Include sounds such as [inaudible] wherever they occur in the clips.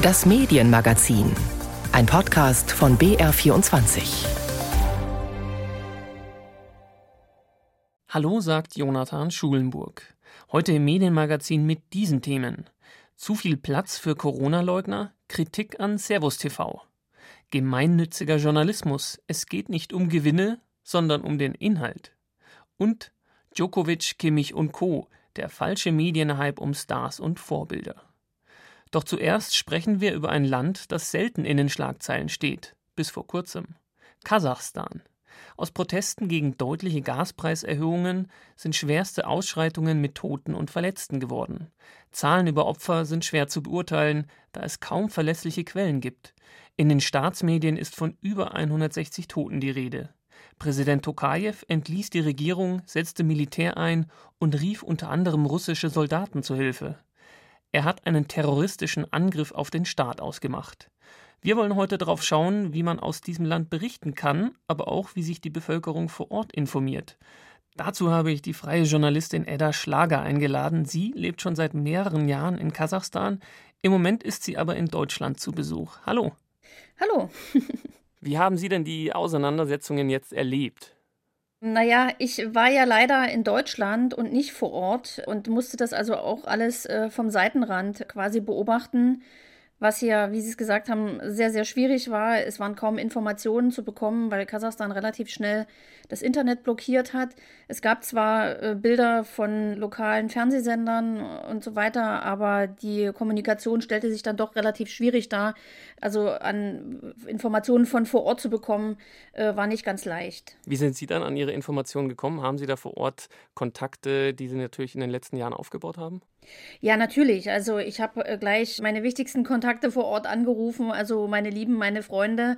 Das Medienmagazin. Ein Podcast von BR24. Hallo, sagt Jonathan Schulenburg. Heute im Medienmagazin mit diesen Themen. Zu viel Platz für Corona-Leugner? Kritik an Servus TV. Gemeinnütziger Journalismus. Es geht nicht um Gewinne, sondern um den Inhalt. Und Djokovic, Kimmich und Co. Der falsche Medienhype um Stars und Vorbilder. Doch zuerst sprechen wir über ein Land, das selten in den Schlagzeilen steht, bis vor kurzem. Kasachstan. Aus Protesten gegen deutliche Gaspreiserhöhungen sind schwerste Ausschreitungen mit Toten und Verletzten geworden. Zahlen über Opfer sind schwer zu beurteilen, da es kaum verlässliche Quellen gibt. In den Staatsmedien ist von über 160 Toten die Rede. Präsident Tokajew entließ die Regierung, setzte Militär ein und rief unter anderem russische Soldaten zu Hilfe. Er hat einen terroristischen Angriff auf den Staat ausgemacht. Wir wollen heute darauf schauen, wie man aus diesem Land berichten kann, aber auch, wie sich die Bevölkerung vor Ort informiert. Dazu habe ich die freie Journalistin Edda Schlager eingeladen. Sie lebt schon seit mehreren Jahren in Kasachstan. Im Moment ist sie aber in Deutschland zu Besuch. Hallo. Hallo. [laughs] wie haben Sie denn die Auseinandersetzungen jetzt erlebt? Naja, ich war ja leider in Deutschland und nicht vor Ort und musste das also auch alles äh, vom Seitenrand quasi beobachten was hier, wie Sie es gesagt haben, sehr, sehr schwierig war. Es waren kaum Informationen zu bekommen, weil Kasachstan relativ schnell das Internet blockiert hat. Es gab zwar äh, Bilder von lokalen Fernsehsendern und so weiter, aber die Kommunikation stellte sich dann doch relativ schwierig dar. Also an Informationen von vor Ort zu bekommen, äh, war nicht ganz leicht. Wie sind Sie dann an Ihre Informationen gekommen? Haben Sie da vor Ort Kontakte, die Sie natürlich in den letzten Jahren aufgebaut haben? Ja, natürlich. Also ich habe äh, gleich meine wichtigsten Kontakte vor Ort angerufen, also meine Lieben, meine Freunde.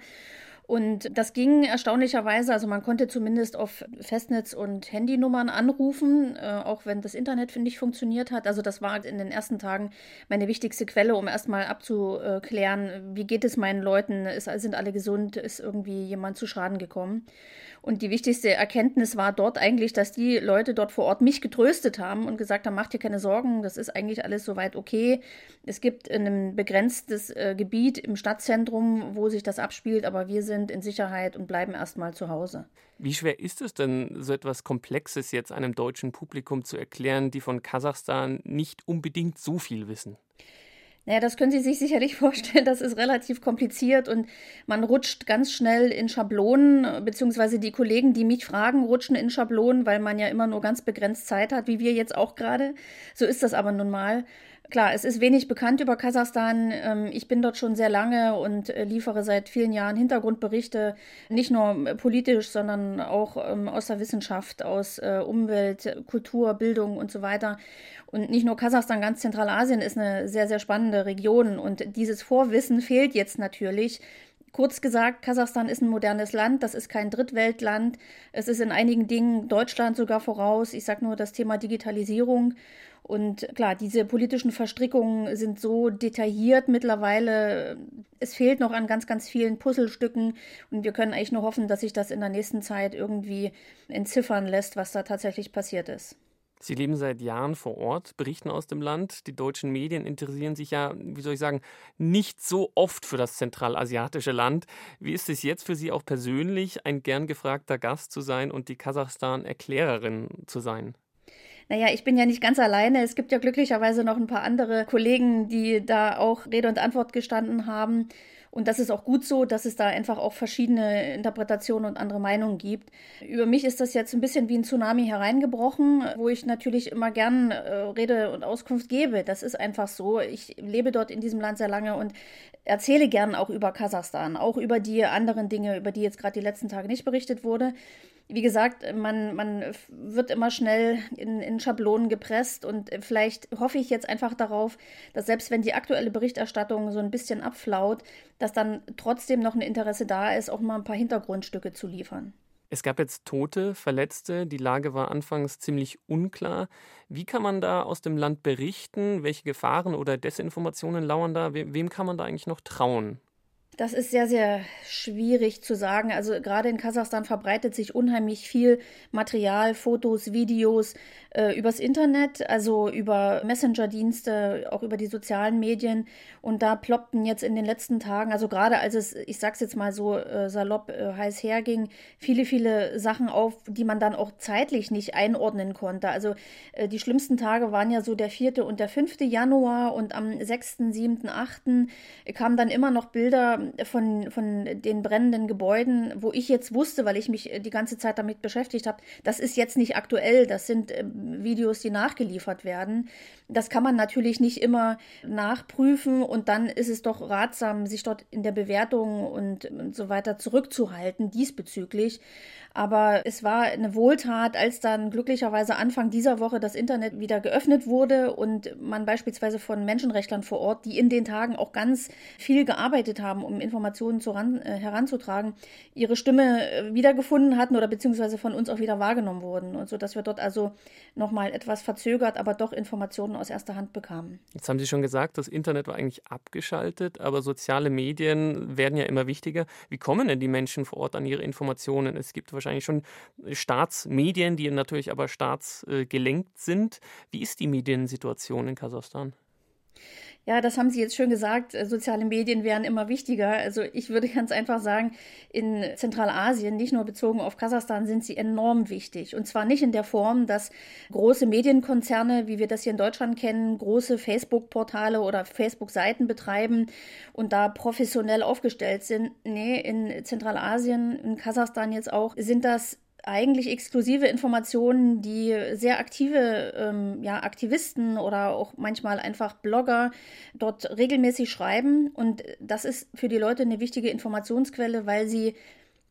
Und das ging erstaunlicherweise, also man konnte zumindest auf Festnetz- und Handynummern anrufen, äh, auch wenn das Internet, ich, funktioniert hat. Also das war in den ersten Tagen meine wichtigste Quelle, um erstmal abzuklären, wie geht es meinen Leuten, ist, sind alle gesund, ist irgendwie jemand zu Schaden gekommen. Und die wichtigste Erkenntnis war dort eigentlich, dass die Leute dort vor Ort mich getröstet haben und gesagt haben, macht dir keine Sorgen, das ist eigentlich alles soweit okay. Es gibt ein begrenztes äh, Gebiet im Stadtzentrum, wo sich das abspielt, aber wir sind in Sicherheit und bleiben erstmal zu Hause. Wie schwer ist es denn, so etwas Komplexes jetzt einem deutschen Publikum zu erklären, die von Kasachstan nicht unbedingt so viel wissen? Naja, das können Sie sich sicherlich [laughs] vorstellen, das ist relativ kompliziert und man rutscht ganz schnell in Schablonen, beziehungsweise die Kollegen, die mich fragen, rutschen in Schablonen, weil man ja immer nur ganz begrenzt Zeit hat, wie wir jetzt auch gerade. So ist das aber nun mal. Klar, es ist wenig bekannt über Kasachstan. Ähm, ich bin dort schon sehr lange und äh, liefere seit vielen Jahren Hintergrundberichte, nicht nur äh, politisch, sondern auch ähm, aus der Wissenschaft, aus äh, Umwelt, Kultur, Bildung und so weiter. Und nicht nur Kasachstan, ganz Zentralasien ist eine sehr, sehr spannende Region. Und dieses Vorwissen fehlt jetzt natürlich. Kurz gesagt, Kasachstan ist ein modernes Land, das ist kein Drittweltland. Es ist in einigen Dingen Deutschland sogar voraus. Ich sage nur das Thema Digitalisierung. Und klar, diese politischen Verstrickungen sind so detailliert mittlerweile. Es fehlt noch an ganz, ganz vielen Puzzlestücken. Und wir können eigentlich nur hoffen, dass sich das in der nächsten Zeit irgendwie entziffern lässt, was da tatsächlich passiert ist. Sie leben seit Jahren vor Ort, berichten aus dem Land. Die deutschen Medien interessieren sich ja, wie soll ich sagen, nicht so oft für das zentralasiatische Land. Wie ist es jetzt für Sie auch persönlich, ein gern gefragter Gast zu sein und die Kasachstan-Erklärerin zu sein? Naja, ich bin ja nicht ganz alleine. Es gibt ja glücklicherweise noch ein paar andere Kollegen, die da auch Rede und Antwort gestanden haben. Und das ist auch gut so, dass es da einfach auch verschiedene Interpretationen und andere Meinungen gibt. Über mich ist das jetzt ein bisschen wie ein Tsunami hereingebrochen, wo ich natürlich immer gern äh, Rede und Auskunft gebe. Das ist einfach so. Ich lebe dort in diesem Land sehr lange und erzähle gern auch über Kasachstan, auch über die anderen Dinge, über die jetzt gerade die letzten Tage nicht berichtet wurde wie gesagt, man, man wird immer schnell in, in Schablonen gepresst und vielleicht hoffe ich jetzt einfach darauf, dass selbst wenn die aktuelle Berichterstattung so ein bisschen abflaut, dass dann trotzdem noch ein Interesse da ist, auch mal ein paar Hintergrundstücke zu liefern. Es gab jetzt Tote, Verletzte, die Lage war anfangs ziemlich unklar. Wie kann man da aus dem Land berichten? Welche Gefahren oder Desinformationen lauern da? Wem kann man da eigentlich noch trauen? Das ist sehr, sehr schwierig zu sagen. Also gerade in Kasachstan verbreitet sich unheimlich viel Material, Fotos, Videos äh, übers Internet, also über Messenger-Dienste, auch über die sozialen Medien. Und da ploppten jetzt in den letzten Tagen, also gerade als es, ich sag's jetzt mal so äh, salopp, äh, heiß herging, viele, viele Sachen auf, die man dann auch zeitlich nicht einordnen konnte. Also äh, die schlimmsten Tage waren ja so der 4. und der 5. Januar und am 6., 7., 8. kamen dann immer noch Bilder von, von den brennenden Gebäuden, wo ich jetzt wusste, weil ich mich die ganze Zeit damit beschäftigt habe, das ist jetzt nicht aktuell, das sind äh, Videos, die nachgeliefert werden. Das kann man natürlich nicht immer nachprüfen und dann ist es doch ratsam, sich dort in der Bewertung und, und so weiter zurückzuhalten diesbezüglich. Aber es war eine Wohltat, als dann glücklicherweise Anfang dieser Woche das Internet wieder geöffnet wurde und man beispielsweise von Menschenrechtlern vor Ort, die in den Tagen auch ganz viel gearbeitet haben, um Informationen ran, äh, heranzutragen, ihre Stimme äh, wiedergefunden hatten oder beziehungsweise von uns auch wieder wahrgenommen wurden. Und so, dass wir dort also nochmal etwas verzögert, aber doch Informationen aus erster Hand bekamen. Jetzt haben Sie schon gesagt, das Internet war eigentlich abgeschaltet, aber soziale Medien werden ja immer wichtiger. Wie kommen denn die Menschen vor Ort an ihre Informationen? Es gibt wahrscheinlich schon Staatsmedien, die natürlich aber staatsgelenkt sind. Wie ist die Mediensituation in Kasachstan? Ja, das haben Sie jetzt schön gesagt. Äh, soziale Medien werden immer wichtiger. Also ich würde [laughs] ganz einfach sagen, in Zentralasien, nicht nur bezogen auf Kasachstan, sind sie enorm wichtig. Und zwar nicht in der Form, dass große Medienkonzerne, wie wir das hier in Deutschland kennen, große Facebook-Portale oder Facebook-Seiten betreiben und da professionell aufgestellt sind. Nee, in Zentralasien, in Kasachstan jetzt auch, sind das eigentlich exklusive Informationen, die sehr aktive ähm, ja, Aktivisten oder auch manchmal einfach Blogger dort regelmäßig schreiben. Und das ist für die Leute eine wichtige Informationsquelle, weil sie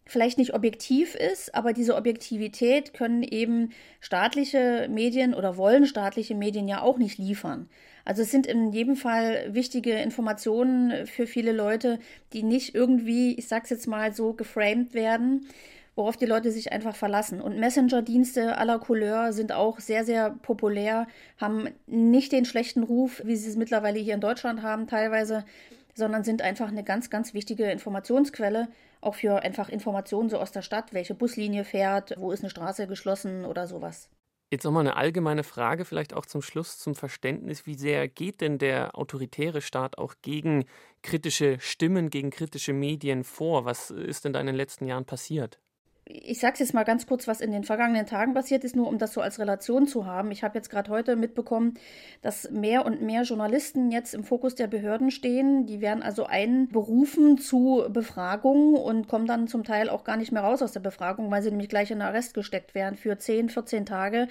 vielleicht nicht objektiv ist, aber diese Objektivität können eben staatliche Medien oder wollen staatliche Medien ja auch nicht liefern. Also es sind in jedem Fall wichtige Informationen für viele Leute, die nicht irgendwie, ich sag's jetzt mal so, geframed werden worauf die Leute sich einfach verlassen. Und Messenger-Dienste aller Couleur sind auch sehr, sehr populär, haben nicht den schlechten Ruf, wie sie es mittlerweile hier in Deutschland haben teilweise, sondern sind einfach eine ganz, ganz wichtige Informationsquelle, auch für einfach Informationen so aus der Stadt, welche Buslinie fährt, wo ist eine Straße geschlossen oder sowas. Jetzt nochmal eine allgemeine Frage, vielleicht auch zum Schluss zum Verständnis. Wie sehr geht denn der autoritäre Staat auch gegen kritische Stimmen, gegen kritische Medien vor? Was ist denn da in den letzten Jahren passiert? Ich sage jetzt mal ganz kurz, was in den vergangenen Tagen passiert ist, nur um das so als Relation zu haben. Ich habe jetzt gerade heute mitbekommen, dass mehr und mehr Journalisten jetzt im Fokus der Behörden stehen. Die werden also einberufen zu Befragungen und kommen dann zum Teil auch gar nicht mehr raus aus der Befragung, weil sie nämlich gleich in Arrest gesteckt werden für 10, 14 Tage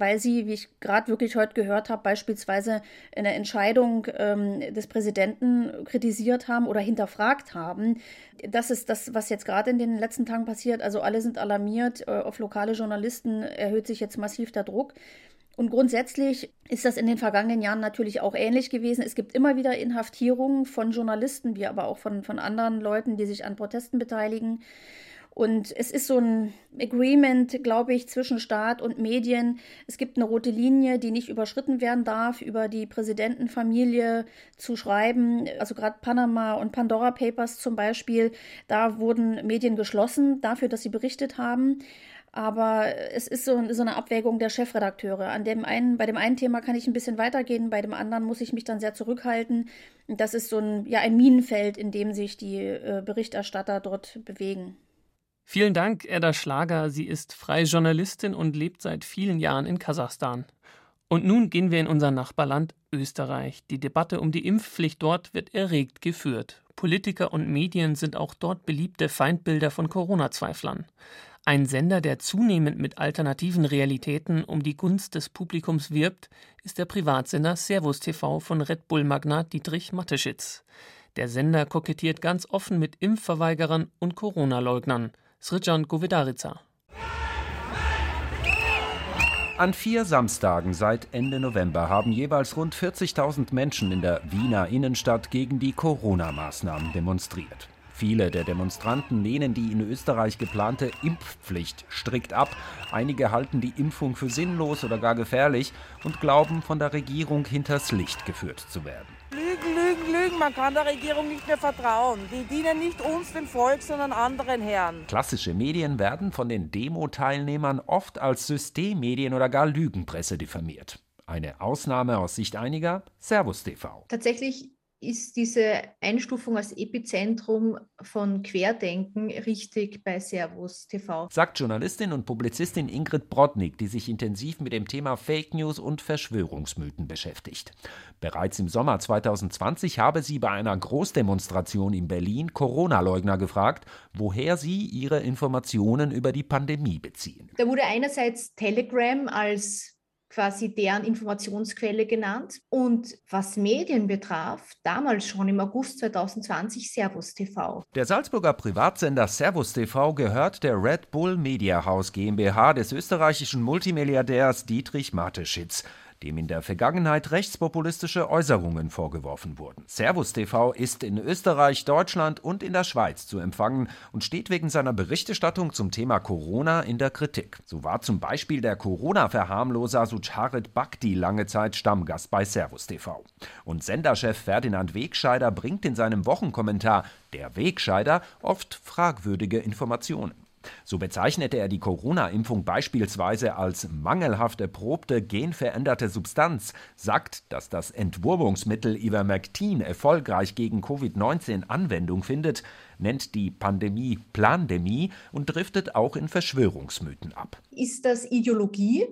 weil sie, wie ich gerade wirklich heute gehört habe, beispielsweise eine Entscheidung ähm, des Präsidenten kritisiert haben oder hinterfragt haben. Das ist das, was jetzt gerade in den letzten Tagen passiert. Also alle sind alarmiert. Äh, auf lokale Journalisten erhöht sich jetzt massiv der Druck. Und grundsätzlich ist das in den vergangenen Jahren natürlich auch ähnlich gewesen. Es gibt immer wieder Inhaftierungen von Journalisten, wie aber auch von, von anderen Leuten, die sich an Protesten beteiligen. Und es ist so ein Agreement, glaube ich, zwischen Staat und Medien. Es gibt eine rote Linie, die nicht überschritten werden darf, über die Präsidentenfamilie zu schreiben. Also gerade Panama und Pandora Papers zum Beispiel, da wurden Medien geschlossen dafür, dass sie berichtet haben. Aber es ist so, so, eine Abwägung der Chefredakteure. An dem einen, bei dem einen Thema kann ich ein bisschen weitergehen, bei dem anderen muss ich mich dann sehr zurückhalten. Das ist so ein, ja, ein Minenfeld, in dem sich die äh, Berichterstatter dort bewegen. Vielen Dank, Edda Schlager. Sie ist freie Journalistin und lebt seit vielen Jahren in Kasachstan. Und nun gehen wir in unser Nachbarland Österreich. Die Debatte um die Impfpflicht dort wird erregt geführt. Politiker und Medien sind auch dort beliebte Feindbilder von Corona-Zweiflern. Ein Sender, der zunehmend mit alternativen Realitäten um die Gunst des Publikums wirbt, ist der Privatsender Servus TV von Red Bull-Magnat Dietrich Mateschitz. Der Sender kokettiert ganz offen mit Impfverweigerern und Corona-Leugnern. Srijan Govedarica. An vier Samstagen seit Ende November haben jeweils rund 40.000 Menschen in der Wiener Innenstadt gegen die Corona-Maßnahmen demonstriert. Viele der Demonstranten lehnen die in Österreich geplante Impfpflicht strikt ab. Einige halten die Impfung für sinnlos oder gar gefährlich und glauben, von der Regierung hinters Licht geführt zu werden. Lügen. Man kann der Regierung nicht mehr vertrauen. Die dienen nicht uns, dem Volk, sondern anderen Herren. Klassische Medien werden von den Demo-Teilnehmern oft als Systemmedien oder gar Lügenpresse diffamiert. Eine Ausnahme aus Sicht einiger, Servus TV. Tatsächlich ist diese Einstufung als Epizentrum von Querdenken richtig bei Servus TV. Sagt Journalistin und Publizistin Ingrid Brodnik, die sich intensiv mit dem Thema Fake News und Verschwörungsmythen beschäftigt. Bereits im Sommer 2020 habe sie bei einer Großdemonstration in Berlin Corona-Leugner gefragt, woher sie ihre Informationen über die Pandemie beziehen. Da wurde einerseits Telegram als quasi deren Informationsquelle genannt. Und was Medien betraf, damals schon im August 2020 Servus TV. Der Salzburger Privatsender Servus TV gehört der Red Bull Media House GmbH des österreichischen Multimilliardärs Dietrich Mateschitz dem in der Vergangenheit rechtspopulistische Äußerungen vorgeworfen wurden. Servus TV ist in Österreich, Deutschland und in der Schweiz zu empfangen und steht wegen seiner Berichterstattung zum Thema Corona in der Kritik. So war zum Beispiel der Corona-Verharmloser Sucharit Bhakti lange Zeit Stammgast bei Servus TV. Und Senderchef Ferdinand Wegscheider bringt in seinem Wochenkommentar Der Wegscheider oft fragwürdige Informationen. So bezeichnete er die Corona-Impfung beispielsweise als mangelhaft erprobte genveränderte Substanz, sagt, dass das Entwurmungsmittel Ivermectin erfolgreich gegen Covid-19 Anwendung findet, nennt die Pandemie Plandemie und driftet auch in Verschwörungsmythen ab. Ist das Ideologie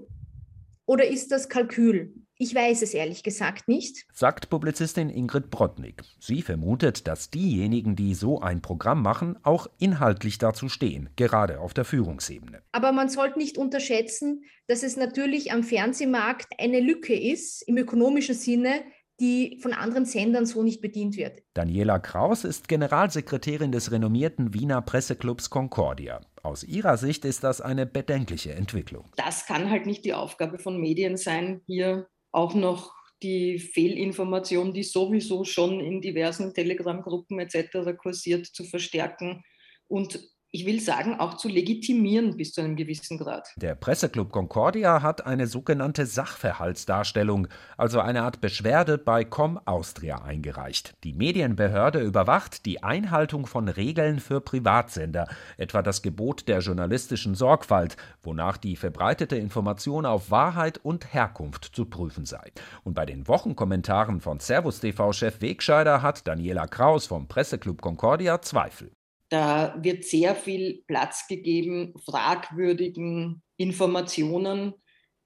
oder ist das Kalkül? Ich weiß es ehrlich gesagt nicht, sagt Publizistin Ingrid Brodnik. Sie vermutet, dass diejenigen, die so ein Programm machen, auch inhaltlich dazu stehen, gerade auf der Führungsebene. Aber man sollte nicht unterschätzen, dass es natürlich am Fernsehmarkt eine Lücke ist, im ökonomischen Sinne, die von anderen Sendern so nicht bedient wird. Daniela Kraus ist Generalsekretärin des renommierten Wiener Presseclubs Concordia. Aus ihrer Sicht ist das eine bedenkliche Entwicklung. Das kann halt nicht die Aufgabe von Medien sein, hier auch noch die Fehlinformation, die sowieso schon in diversen Telegram-Gruppen etc. kursiert, zu verstärken und ich will sagen, auch zu legitimieren bis zu einem gewissen Grad. Der Presseclub Concordia hat eine sogenannte Sachverhaltsdarstellung, also eine Art Beschwerde bei Com Austria eingereicht. Die Medienbehörde überwacht die Einhaltung von Regeln für Privatsender, etwa das Gebot der journalistischen Sorgfalt, wonach die verbreitete Information auf Wahrheit und Herkunft zu prüfen sei. Und bei den Wochenkommentaren von Servus TV-Chef Wegscheider hat Daniela Kraus vom Presseclub Concordia Zweifel. Da wird sehr viel Platz gegeben fragwürdigen Informationen,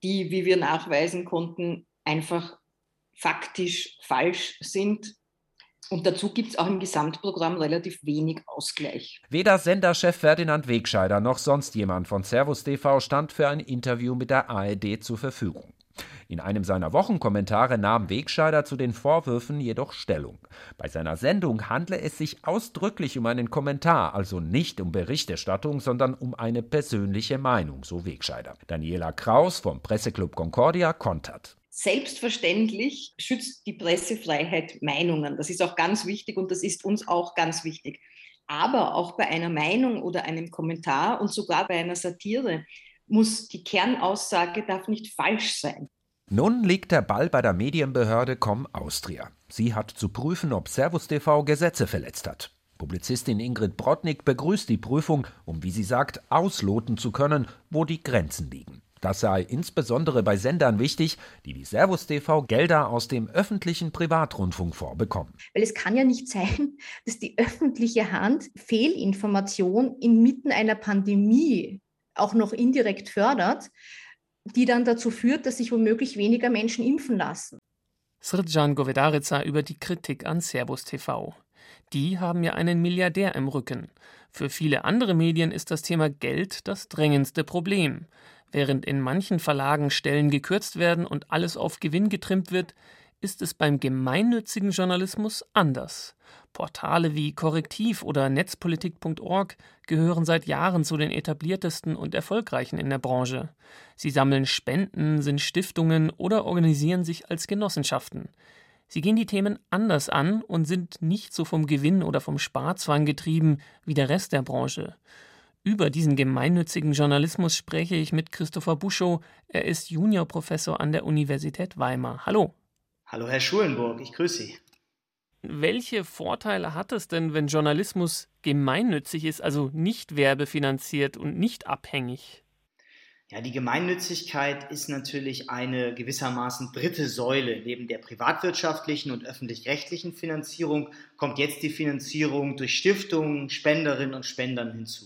die, wie wir nachweisen konnten, einfach faktisch falsch sind. Und dazu gibt es auch im Gesamtprogramm relativ wenig Ausgleich. Weder Senderchef Ferdinand Wegscheider noch sonst jemand von Servus TV stand für ein Interview mit der ARD zur Verfügung. In einem seiner Wochenkommentare nahm Wegscheider zu den Vorwürfen jedoch Stellung. Bei seiner Sendung handle es sich ausdrücklich um einen Kommentar, also nicht um Berichterstattung, sondern um eine persönliche Meinung, so Wegscheider. Daniela Kraus vom Presseclub Concordia kontert. Selbstverständlich schützt die Pressefreiheit Meinungen. Das ist auch ganz wichtig und das ist uns auch ganz wichtig. Aber auch bei einer Meinung oder einem Kommentar und sogar bei einer Satire muss die Kernaussage darf nicht falsch sein. Nun liegt der Ball bei der Medienbehörde Com Austria. Sie hat zu prüfen, ob Servus TV Gesetze verletzt hat. Publizistin Ingrid Brodnik begrüßt die Prüfung, um, wie sie sagt, ausloten zu können, wo die Grenzen liegen. Das sei insbesondere bei Sendern wichtig, die wie Servus TV Gelder aus dem öffentlichen Privatrundfunk vorbekommen. Weil es kann ja nicht sein, dass die öffentliche Hand Fehlinformation inmitten einer Pandemie auch noch indirekt fördert, die dann dazu führt, dass sich womöglich weniger Menschen impfen lassen. Srdjan Govedarica über die Kritik an Servus TV. Die haben ja einen Milliardär im Rücken. Für viele andere Medien ist das Thema Geld das drängendste Problem. Während in manchen Verlagen Stellen gekürzt werden und alles auf Gewinn getrimmt wird, ist es beim gemeinnützigen Journalismus anders. Portale wie Korrektiv oder Netzpolitik.org gehören seit Jahren zu den etabliertesten und erfolgreichen in der Branche. Sie sammeln Spenden, sind Stiftungen oder organisieren sich als Genossenschaften. Sie gehen die Themen anders an und sind nicht so vom Gewinn oder vom Sparzwang getrieben wie der Rest der Branche. Über diesen gemeinnützigen Journalismus spreche ich mit Christopher Buschow. Er ist Juniorprofessor an der Universität Weimar. Hallo. Hallo, Herr Schulenburg, ich grüße Sie. Welche Vorteile hat es denn, wenn Journalismus gemeinnützig ist, also nicht werbefinanziert und nicht abhängig? Ja, die Gemeinnützigkeit ist natürlich eine gewissermaßen dritte Säule. Neben der privatwirtschaftlichen und öffentlich-rechtlichen Finanzierung kommt jetzt die Finanzierung durch Stiftungen, Spenderinnen und Spendern hinzu.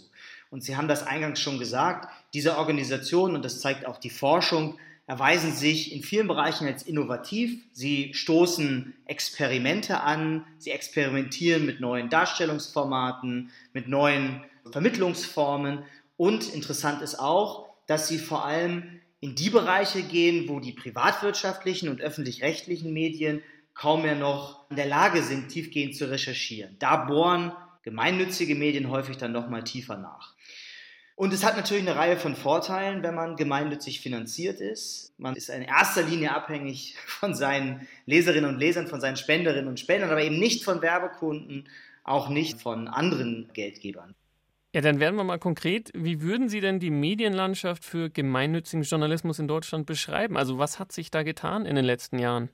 Und Sie haben das eingangs schon gesagt, diese Organisationen, und das zeigt auch die Forschung, erweisen sich in vielen Bereichen als innovativ. Sie stoßen Experimente an, sie experimentieren mit neuen Darstellungsformaten, mit neuen Vermittlungsformen und interessant ist auch, dass sie vor allem in die Bereiche gehen, wo die privatwirtschaftlichen und öffentlich-rechtlichen Medien kaum mehr noch in der Lage sind, tiefgehend zu recherchieren. Da bohren gemeinnützige Medien häufig dann noch mal tiefer nach. Und es hat natürlich eine Reihe von Vorteilen, wenn man gemeinnützig finanziert ist. Man ist in erster Linie abhängig von seinen Leserinnen und Lesern, von seinen Spenderinnen und Spendern, aber eben nicht von Werbekunden, auch nicht von anderen Geldgebern. Ja, dann werden wir mal konkret. Wie würden Sie denn die Medienlandschaft für gemeinnützigen Journalismus in Deutschland beschreiben? Also was hat sich da getan in den letzten Jahren?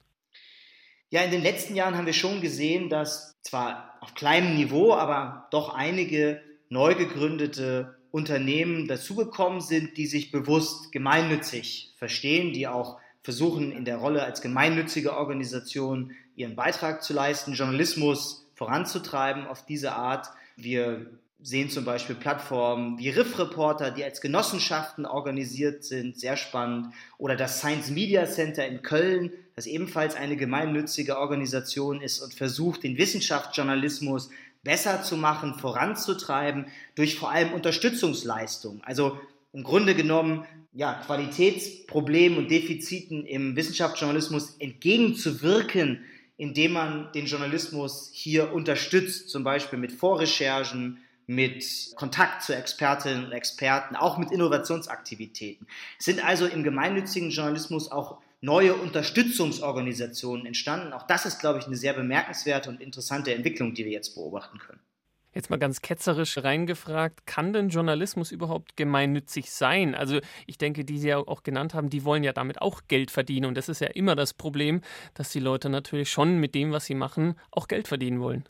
Ja, in den letzten Jahren haben wir schon gesehen, dass zwar auf kleinem Niveau, aber doch einige neu gegründete Unternehmen dazugekommen sind, die sich bewusst gemeinnützig verstehen, die auch versuchen, in der Rolle als gemeinnützige Organisation ihren Beitrag zu leisten, Journalismus voranzutreiben auf diese Art. Wir sehen zum Beispiel Plattformen wie Riff Reporter, die als Genossenschaften organisiert sind, sehr spannend. Oder das Science Media Center in Köln, das ebenfalls eine gemeinnützige Organisation ist und versucht, den Wissenschaftsjournalismus besser zu machen, voranzutreiben, durch vor allem Unterstützungsleistungen. Also im Grunde genommen ja, Qualitätsproblemen und Defiziten im Wissenschaftsjournalismus entgegenzuwirken, indem man den Journalismus hier unterstützt, zum Beispiel mit Vorrecherchen, mit Kontakt zu Expertinnen und Experten, auch mit Innovationsaktivitäten. Es sind also im gemeinnützigen Journalismus auch neue Unterstützungsorganisationen entstanden. Auch das ist, glaube ich, eine sehr bemerkenswerte und interessante Entwicklung, die wir jetzt beobachten können. Jetzt mal ganz ketzerisch reingefragt, kann denn Journalismus überhaupt gemeinnützig sein? Also ich denke, die Sie ja auch genannt haben, die wollen ja damit auch Geld verdienen. Und das ist ja immer das Problem, dass die Leute natürlich schon mit dem, was sie machen, auch Geld verdienen wollen.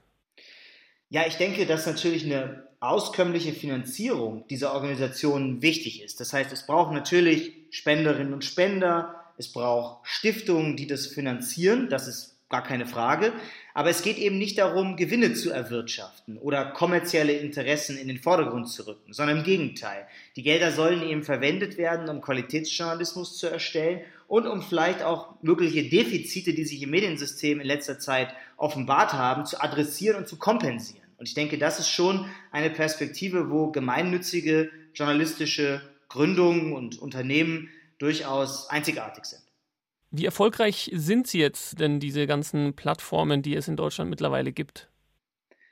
Ja, ich denke, dass natürlich eine auskömmliche Finanzierung dieser Organisationen wichtig ist. Das heißt, es braucht natürlich Spenderinnen und Spender, es braucht Stiftungen, die das finanzieren, das ist gar keine Frage. Aber es geht eben nicht darum, Gewinne zu erwirtschaften oder kommerzielle Interessen in den Vordergrund zu rücken, sondern im Gegenteil. Die Gelder sollen eben verwendet werden, um Qualitätsjournalismus zu erstellen und um vielleicht auch mögliche Defizite, die sich im Mediensystem in letzter Zeit offenbart haben, zu adressieren und zu kompensieren. Und ich denke, das ist schon eine Perspektive, wo gemeinnützige journalistische Gründungen und Unternehmen durchaus einzigartig sind. Wie erfolgreich sind Sie jetzt denn diese ganzen Plattformen, die es in Deutschland mittlerweile gibt?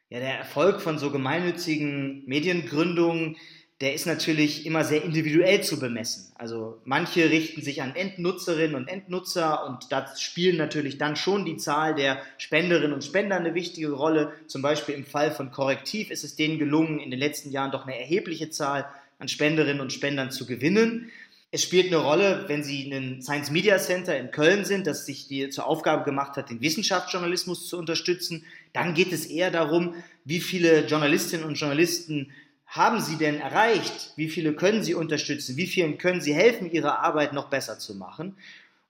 Ja, der Erfolg von so gemeinnützigen Mediengründungen der ist natürlich immer sehr individuell zu bemessen. Also manche richten sich an Endnutzerinnen und Endnutzer und da spielen natürlich dann schon die Zahl der Spenderinnen und Spender eine wichtige Rolle. Zum Beispiel im Fall von Korrektiv ist es denen gelungen, in den letzten Jahren doch eine erhebliche Zahl an Spenderinnen und Spendern zu gewinnen. Es spielt eine Rolle, wenn Sie in einem Science Media Center in Köln sind, das sich die zur Aufgabe gemacht hat, den Wissenschaftsjournalismus zu unterstützen. Dann geht es eher darum, wie viele Journalistinnen und Journalisten haben Sie denn erreicht? Wie viele können Sie unterstützen? Wie vielen können Sie helfen, Ihre Arbeit noch besser zu machen?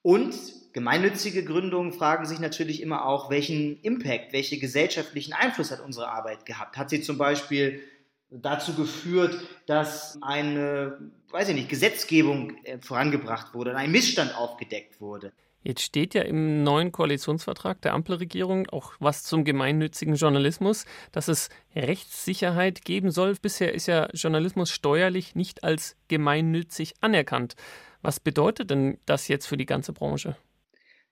Und gemeinnützige Gründungen fragen sich natürlich immer auch, welchen Impact, welchen gesellschaftlichen Einfluss hat unsere Arbeit gehabt? Hat sie zum Beispiel dazu geführt, dass eine, weiß ich nicht, Gesetzgebung äh, vorangebracht wurde, ein Missstand aufgedeckt wurde? Jetzt steht ja im neuen Koalitionsvertrag der Ampelregierung auch was zum gemeinnützigen Journalismus, dass es Rechtssicherheit geben soll. Bisher ist ja Journalismus steuerlich nicht als gemeinnützig anerkannt. Was bedeutet denn das jetzt für die ganze Branche?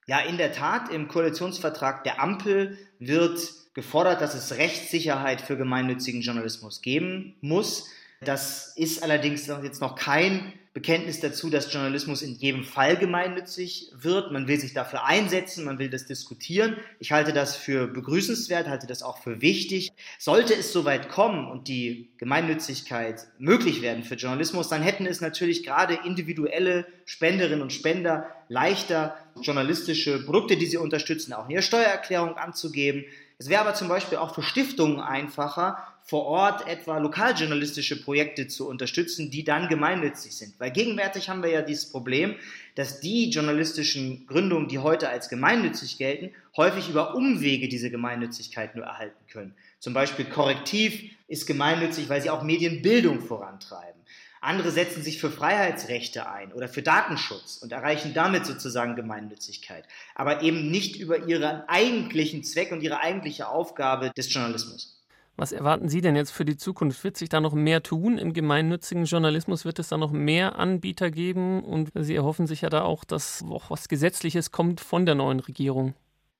Ja, in der Tat, im Koalitionsvertrag der Ampel wird gefordert, dass es Rechtssicherheit für gemeinnützigen Journalismus geben muss. Das ist allerdings jetzt noch kein Bekenntnis dazu, dass Journalismus in jedem Fall gemeinnützig wird. Man will sich dafür einsetzen, man will das diskutieren. Ich halte das für begrüßenswert, halte das auch für wichtig. Sollte es soweit kommen und die Gemeinnützigkeit möglich werden für Journalismus, dann hätten es natürlich gerade individuelle Spenderinnen und Spender leichter, journalistische Produkte, die sie unterstützen, auch in ihrer Steuererklärung anzugeben. Es wäre aber zum Beispiel auch für Stiftungen einfacher, vor Ort etwa lokaljournalistische Projekte zu unterstützen, die dann gemeinnützig sind. Weil gegenwärtig haben wir ja dieses Problem, dass die journalistischen Gründungen, die heute als gemeinnützig gelten, häufig über Umwege diese Gemeinnützigkeit nur erhalten können. Zum Beispiel Korrektiv ist gemeinnützig, weil sie auch Medienbildung vorantreiben. Andere setzen sich für Freiheitsrechte ein oder für Datenschutz und erreichen damit sozusagen Gemeinnützigkeit, aber eben nicht über ihren eigentlichen Zweck und ihre eigentliche Aufgabe des Journalismus. Was erwarten Sie denn jetzt für die Zukunft? Wird sich da noch mehr tun im gemeinnützigen Journalismus? Wird es da noch mehr Anbieter geben? Und Sie erhoffen sich ja da auch, dass auch was Gesetzliches kommt von der neuen Regierung.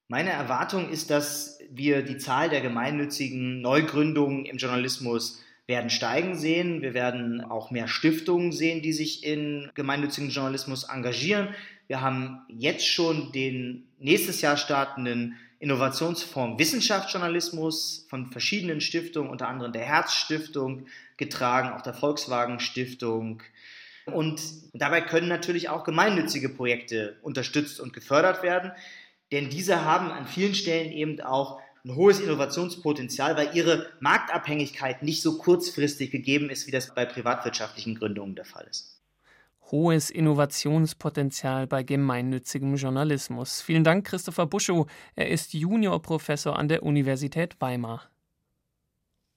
Meine Erwartung ist, dass wir die Zahl der gemeinnützigen Neugründungen im Journalismus werden steigen sehen. Wir werden auch mehr Stiftungen sehen, die sich in gemeinnützigen Journalismus engagieren. Wir haben jetzt schon den nächstes Jahr startenden Innovationsfonds Wissenschaftsjournalismus von verschiedenen Stiftungen, unter anderem der Herzstiftung getragen, auch der Volkswagen Stiftung. Und dabei können natürlich auch gemeinnützige Projekte unterstützt und gefördert werden, denn diese haben an vielen Stellen eben auch ein hohes Innovationspotenzial, weil ihre Marktabhängigkeit nicht so kurzfristig gegeben ist, wie das bei privatwirtschaftlichen Gründungen der Fall ist hohes Innovationspotenzial bei gemeinnützigem Journalismus. Vielen Dank, Christopher Buschow. Er ist Juniorprofessor an der Universität Weimar.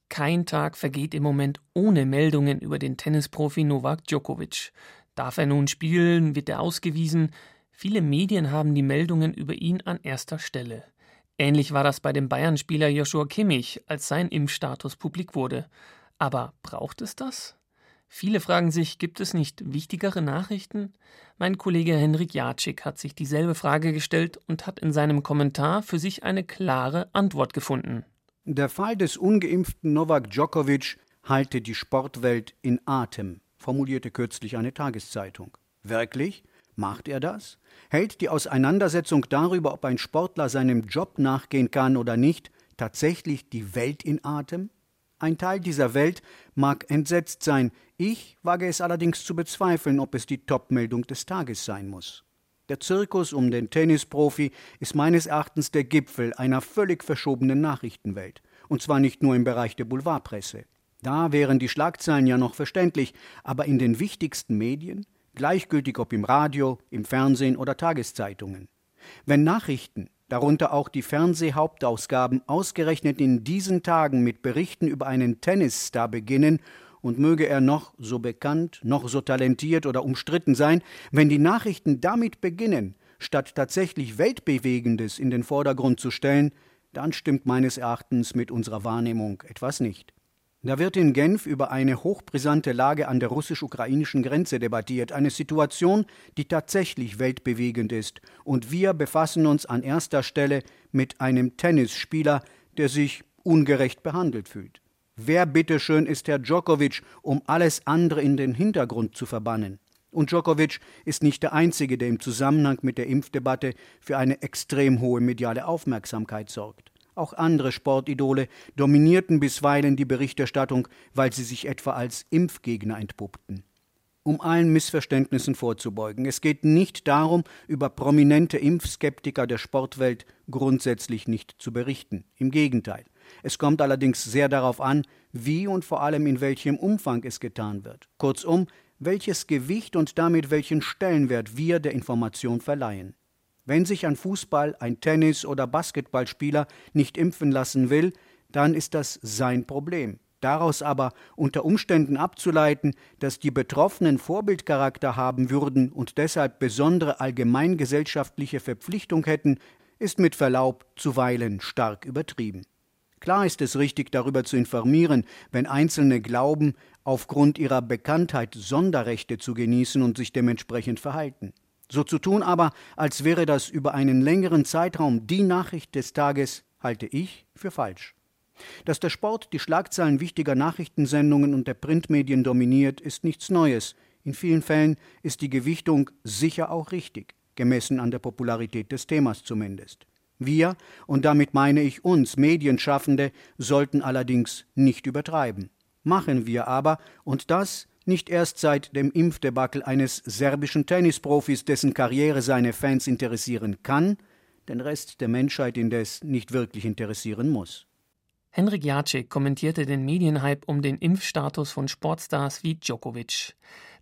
Kein Tag vergeht im Moment ohne Meldungen über den Tennisprofi Novak Djokovic. Darf er nun spielen? Wird er ausgewiesen? Viele Medien haben die Meldungen über ihn an erster Stelle. Ähnlich war das bei dem Bayern-Spieler Joshua Kimmich, als sein Impfstatus publik wurde. Aber braucht es das? Viele fragen sich, gibt es nicht wichtigere Nachrichten? Mein Kollege Henrik Jatschik hat sich dieselbe Frage gestellt und hat in seinem Kommentar für sich eine klare Antwort gefunden. Der Fall des ungeimpften Novak Djokovic halte die Sportwelt in Atem, formulierte kürzlich eine Tageszeitung. Wirklich? Macht er das? Hält die Auseinandersetzung darüber, ob ein Sportler seinem Job nachgehen kann oder nicht, tatsächlich die Welt in Atem? Ein Teil dieser Welt mag entsetzt sein, ich wage es allerdings zu bezweifeln, ob es die Topmeldung des Tages sein muss. Der Zirkus um den Tennisprofi ist meines Erachtens der Gipfel einer völlig verschobenen Nachrichtenwelt. Und zwar nicht nur im Bereich der Boulevardpresse. Da wären die Schlagzeilen ja noch verständlich, aber in den wichtigsten Medien, gleichgültig ob im Radio, im Fernsehen oder Tageszeitungen. Wenn Nachrichten darunter auch die Fernsehhauptausgaben, ausgerechnet in diesen Tagen mit Berichten über einen Tennisstar beginnen, und möge er noch so bekannt, noch so talentiert oder umstritten sein, wenn die Nachrichten damit beginnen, statt tatsächlich Weltbewegendes in den Vordergrund zu stellen, dann stimmt meines Erachtens mit unserer Wahrnehmung etwas nicht. Da wird in Genf über eine hochbrisante Lage an der russisch-ukrainischen Grenze debattiert, eine Situation, die tatsächlich weltbewegend ist, und wir befassen uns an erster Stelle mit einem Tennisspieler, der sich ungerecht behandelt fühlt. Wer bitteschön ist Herr Djokovic, um alles andere in den Hintergrund zu verbannen? Und Djokovic ist nicht der Einzige, der im Zusammenhang mit der Impfdebatte für eine extrem hohe mediale Aufmerksamkeit sorgt. Auch andere Sportidole dominierten bisweilen die Berichterstattung, weil sie sich etwa als Impfgegner entpuppten. Um allen Missverständnissen vorzubeugen, es geht nicht darum, über prominente Impfskeptiker der Sportwelt grundsätzlich nicht zu berichten. Im Gegenteil. Es kommt allerdings sehr darauf an, wie und vor allem in welchem Umfang es getan wird. Kurzum, welches Gewicht und damit welchen Stellenwert wir der Information verleihen. Wenn sich ein Fußball-, ein Tennis- oder Basketballspieler nicht impfen lassen will, dann ist das sein Problem. Daraus aber unter Umständen abzuleiten, dass die Betroffenen Vorbildcharakter haben würden und deshalb besondere allgemeingesellschaftliche Verpflichtung hätten, ist mit Verlaub zuweilen stark übertrieben. Klar ist es richtig, darüber zu informieren, wenn Einzelne glauben, aufgrund ihrer Bekanntheit Sonderrechte zu genießen und sich dementsprechend verhalten. So zu tun aber, als wäre das über einen längeren Zeitraum die Nachricht des Tages, halte ich für falsch. Dass der Sport die Schlagzeilen wichtiger Nachrichtensendungen und der Printmedien dominiert, ist nichts Neues. In vielen Fällen ist die Gewichtung sicher auch richtig, gemessen an der Popularität des Themas zumindest. Wir, und damit meine ich uns Medienschaffende, sollten allerdings nicht übertreiben. Machen wir aber, und das nicht erst seit dem Impfdebakel eines serbischen Tennisprofis, dessen Karriere seine Fans interessieren kann, den Rest der Menschheit indes nicht wirklich interessieren muss. Henrik Jacek kommentierte den Medienhype um den Impfstatus von Sportstars wie Djokovic.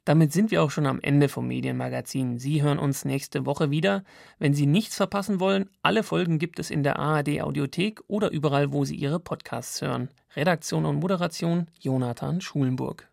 Damit sind wir auch schon am Ende vom Medienmagazin. Sie hören uns nächste Woche wieder. Wenn Sie nichts verpassen wollen, alle Folgen gibt es in der ARD Audiothek oder überall, wo Sie Ihre Podcasts hören. Redaktion und Moderation Jonathan Schulenburg.